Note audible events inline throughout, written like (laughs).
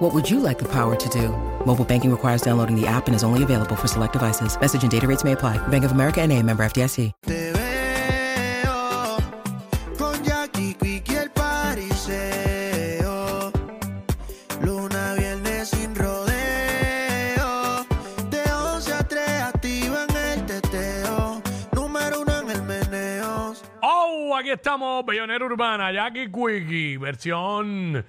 What would you like the power to do? Mobile banking requires downloading the app and is only available for select devices. Message and data rates may apply. Bank of America and a member FDIC. Te veo con Jackie Quickie el pariseo. Luna viernes sin rodeo. De 11 a 3 activa en el teteo. Número uno en el meneo. ¡Oh! Aquí estamos, Bellonera Urbana, Jackie Quickie, versión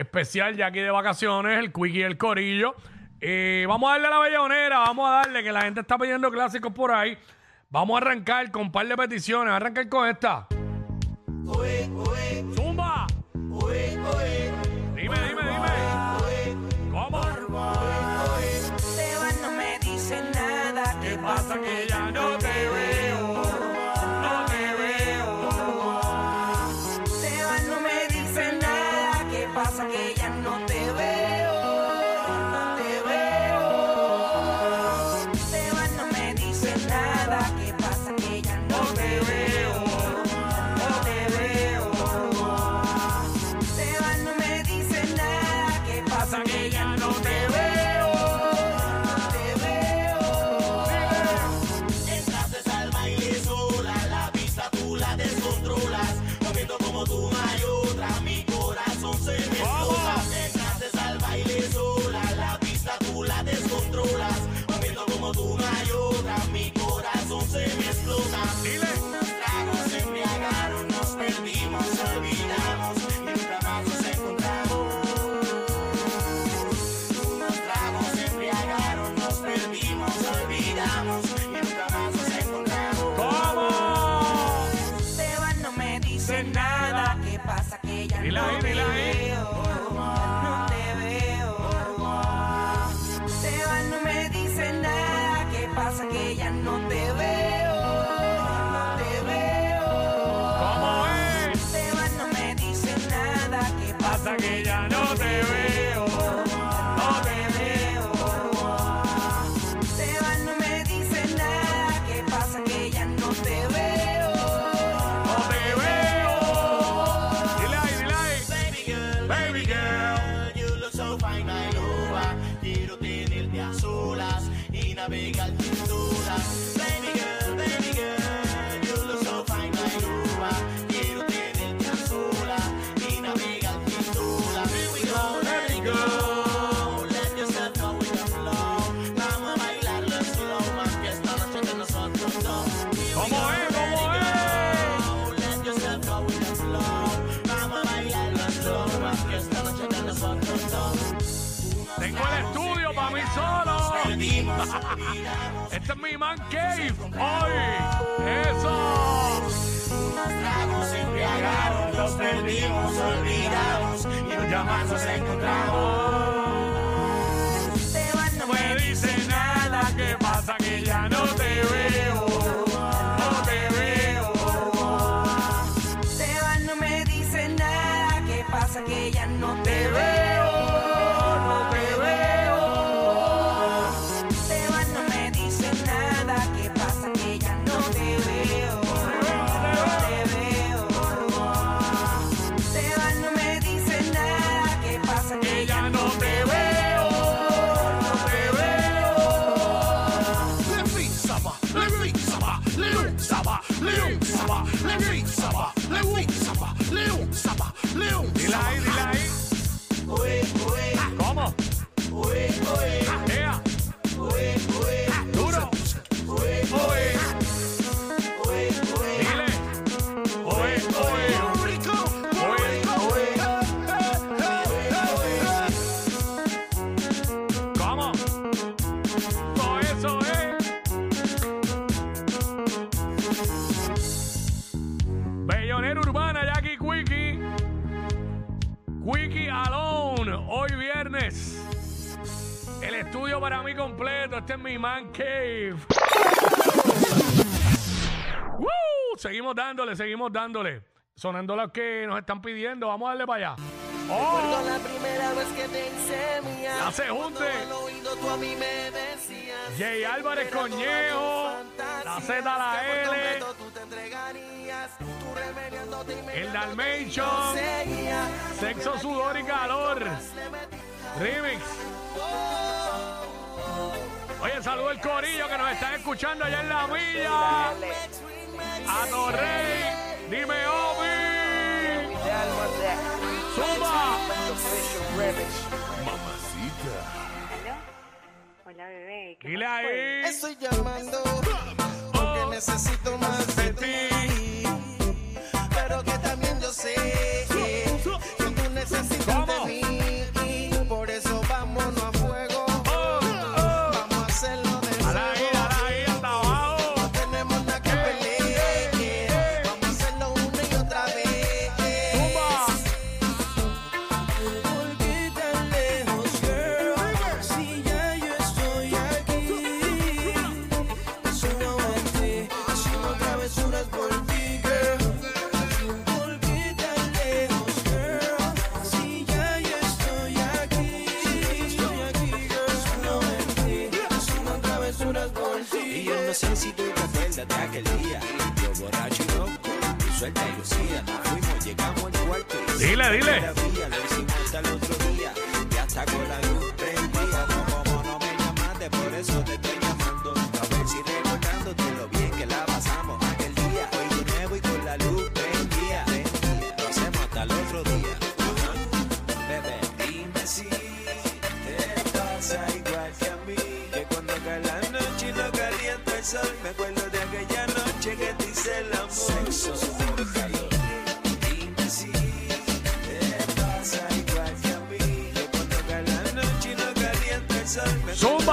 especial Jackie de vacaciones, el Quickie y el Corillo. Eh, vamos a darle a la Bellonera, vamos a darle que la gente está pidiendo clásicos por ahí. Vamos a arrancar con un par de peticiones, arrancar con esta. ¡Zumba! Dime, dime, dime. ¿Cómo? Te vas, no me dice nada. ¿Qué pasa que dice nada. ¿Qué pasa que veo? No navegar. Baby girl, baby girl, you look so fine, ah. Quiero tenerte a solas y navegar dudas. Here we go, let go. Yourself go. Vamos a slow, más noche de nosotros dos. ¿Cómo es? ¿Cómo es? Let yourself go. Vamos a bailarlo slow, más noche de nosotros. Tengo el estudio para mí solo. (laughs) Este es mi man cave. Hoy. Eso. Unos tragos se embriagaron, los perdimos, olvidamos y nunca más nos encontramos. Te vas, no Me dice nada. ¿Qué pasa que ya no te veo? Mi man cave. ¡Woo! seguimos dándole, seguimos dándole. Sonando los que nos están pidiendo. Vamos a darle para allá. ¡Oh! la primera vez que te. Ya se junte. A. Jay Álvarez Coñejo, la Z, la que por L. El Dalmation. Sexo, sudor y calor. Remix. Oye, saludo el corillo que nos están escuchando allá en la villa. A Torrey. Dime, Obi. Zumba. ¿Aló? Hola, bebé. ¿qué Dile ahí. Estoy llamando porque necesito más de ti. Pero que también yo sé recordándote lo bien que la pasamos aquel día. Hoy nuevo y con la luz. Lo hacemos hasta el otro día. Si te pasa igual que a mí. Que cuando cae la noche y no calienta el sol. Me acuerdo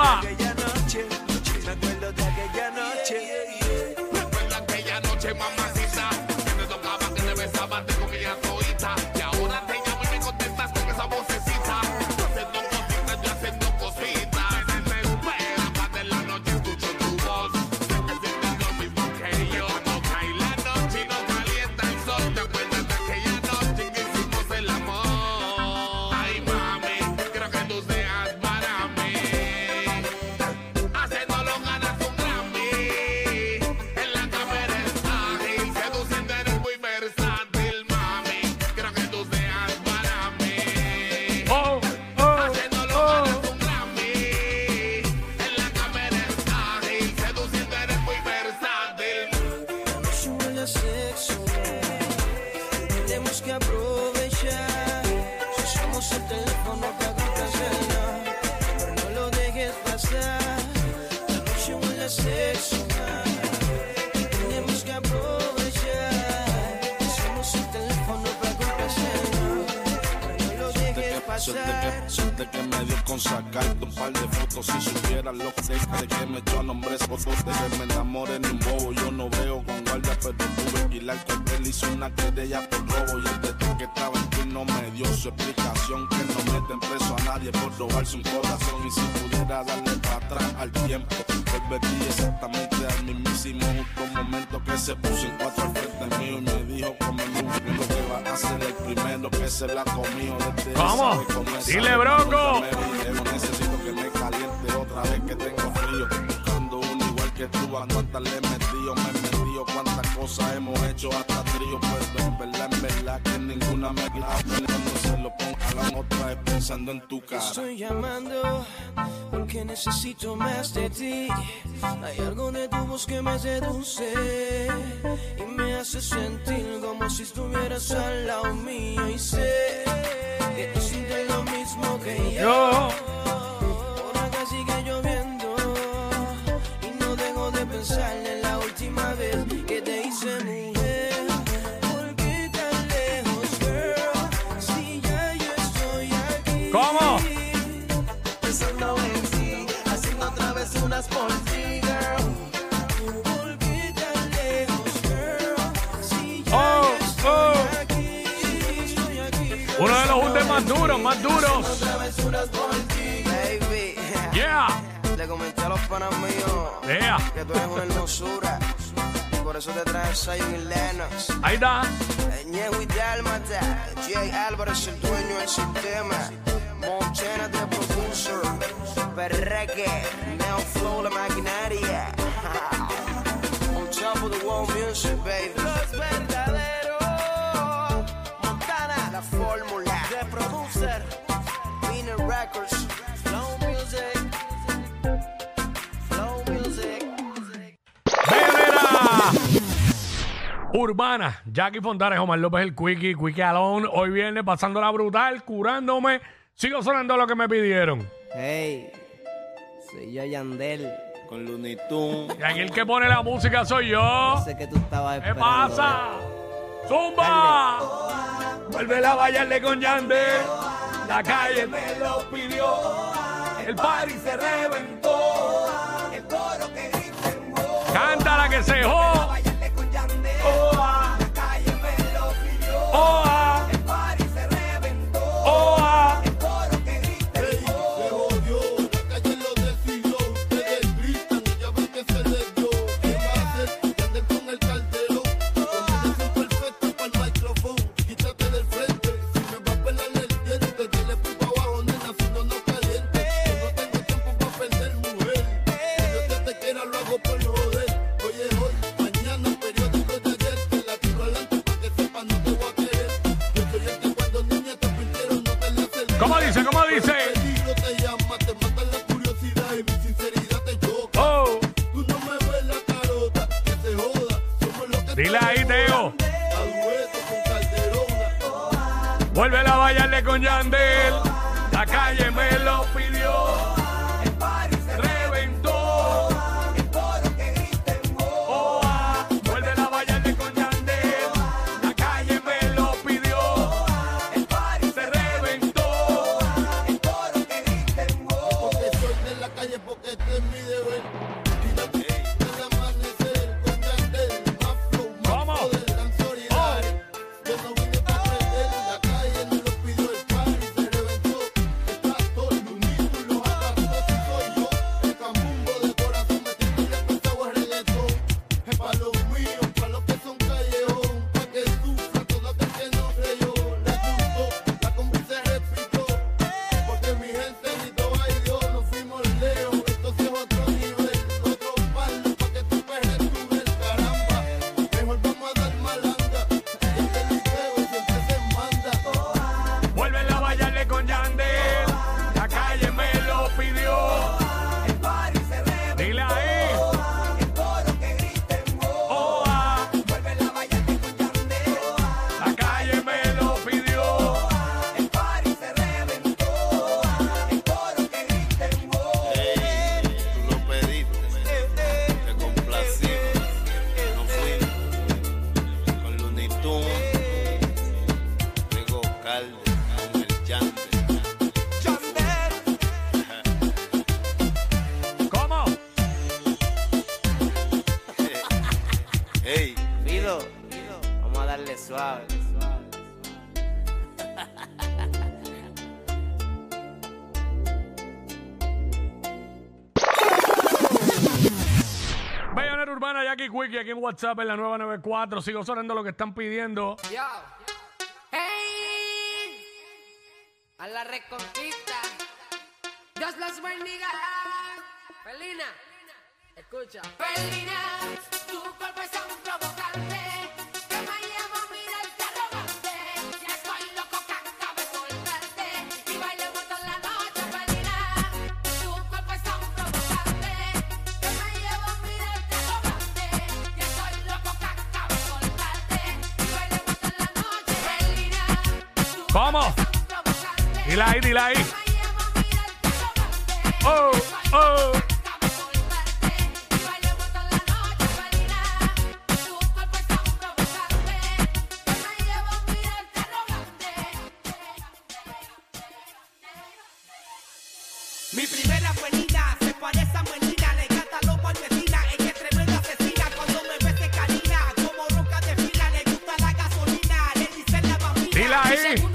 Me dejes Suerte pasar. que, suerte que me dio con sacarte un par de fotos Si supiera lo que de que me echó a nombres fotos De que me enamoré ni un bobo Yo no veo con guardia pero tuve que alquilar que él hizo una querella por robo Y el detective que estaba en turno me dio su explicación Que no meten preso a nadie por robarse un corazón Y si pudiera darle para atrás al tiempo Volvería exactamente al mismísimo justo momento que se puso en cuatro al frente mío Y me dijo como lo que va a ser el primero que se la comió desde ¿Cómo? Dile, Broco. Necesito que me caliente otra vez que tengo frío. Buscando uno igual que tú, cuántas le he metido, me he metido, cuántas cosas hemos hecho hasta trío. Pues en verdad, en verdad que ninguna me clava. Cuando se lo ponga otra vez pensando en tu cara. Estoy llamando porque necesito más de ti. Hay algo de tu voz que me seduce y me hace sentir como si estuvieras al lado mío. Y sé que tú lo mismo que yo. Por acá sigue lloviendo y no dejo de pensar en la última vez que te hice mujer. ¿Por qué tan lejos, girl? Si ya yo estoy aquí. ¿Cómo? Pensando en ti, haciendo travesuras por ti, más duros, más duros. Baby. Yeah. Le comenté a los panas míos Yeah. que tú eres una hermosura. por eso te traje Zion y Lennox. Ahí está. Ñejo y Dálmata, Jay Álvarez, el dueño del sistema. Montana, the producer. Perreque, Neo Flow, la maquinaria. On top of the world music, baby. Urbana, Jackie Fontanes, Omar López, el Quickie, Quickie Alone. Hoy viernes pasándola brutal, curándome. Sigo sonando lo que me pidieron. Hey, soy yo Yandel. Con Looney Tunes. Y aquí el que pone la música soy yo. Sé que tú estabas ¿Qué esperando. pasa? ¡Zumba! Vuelve a bailarle con Yandel. La calle me lo pidió. El party se reventó. Cántala que se Oa. Oa. Oa. Jackie Quickie aquí en WhatsApp en la nueva 94. Sigo sonando lo que están pidiendo. ¡Hey! A la reconquista. Dios los bendiga. Felina, escucha. Felina, tu cuerpo es un provocante. ¿Cómo? Dile ahí, dile ahí. Oh, oh. Mi primera buenina se parece a Melina, le encanta los palmetinas, ella es tremenda asesina, cuando me ve se canina, como roca de fila, le gusta la gasolina, le dicen la bambina. Dile ahí.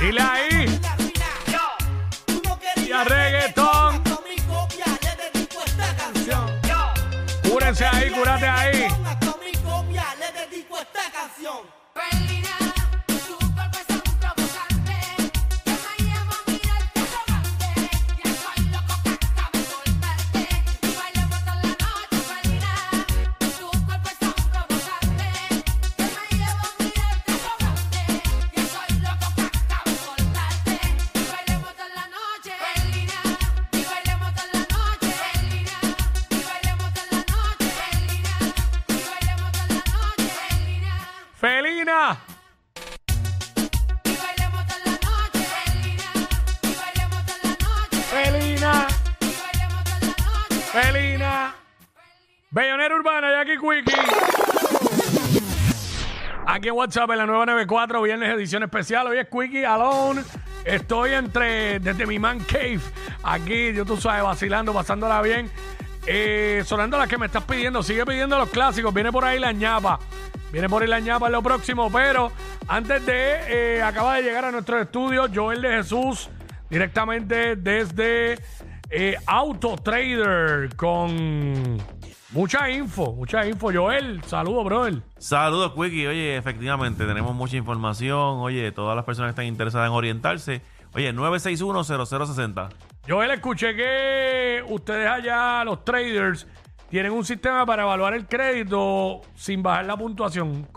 Dile ahí. Y a reggaetón. Cúrense ahí, cúrate ahí. Aquí en WhatsApp en la 994, viernes edición especial. Hoy es Quickie Alone. Estoy entre, desde mi man cave, aquí, yo tú sabes, vacilando, pasándola bien. Eh, sonando las que me estás pidiendo. Sigue pidiendo los clásicos. Viene por ahí la ñapa. Viene por ahí la ñapa en lo próximo. Pero antes de, eh, acaba de llegar a nuestro estudio Joel de Jesús, directamente desde eh, Auto Trader, con mucha info, mucha info. Joel, saludos, brother. Saludos, Quickie. Oye, efectivamente, tenemos mucha información. Oye, todas las personas que están interesadas en orientarse. Oye, 961-0060. Joel, escuché que ustedes allá, los traders, tienen un sistema para evaluar el crédito sin bajar la puntuación.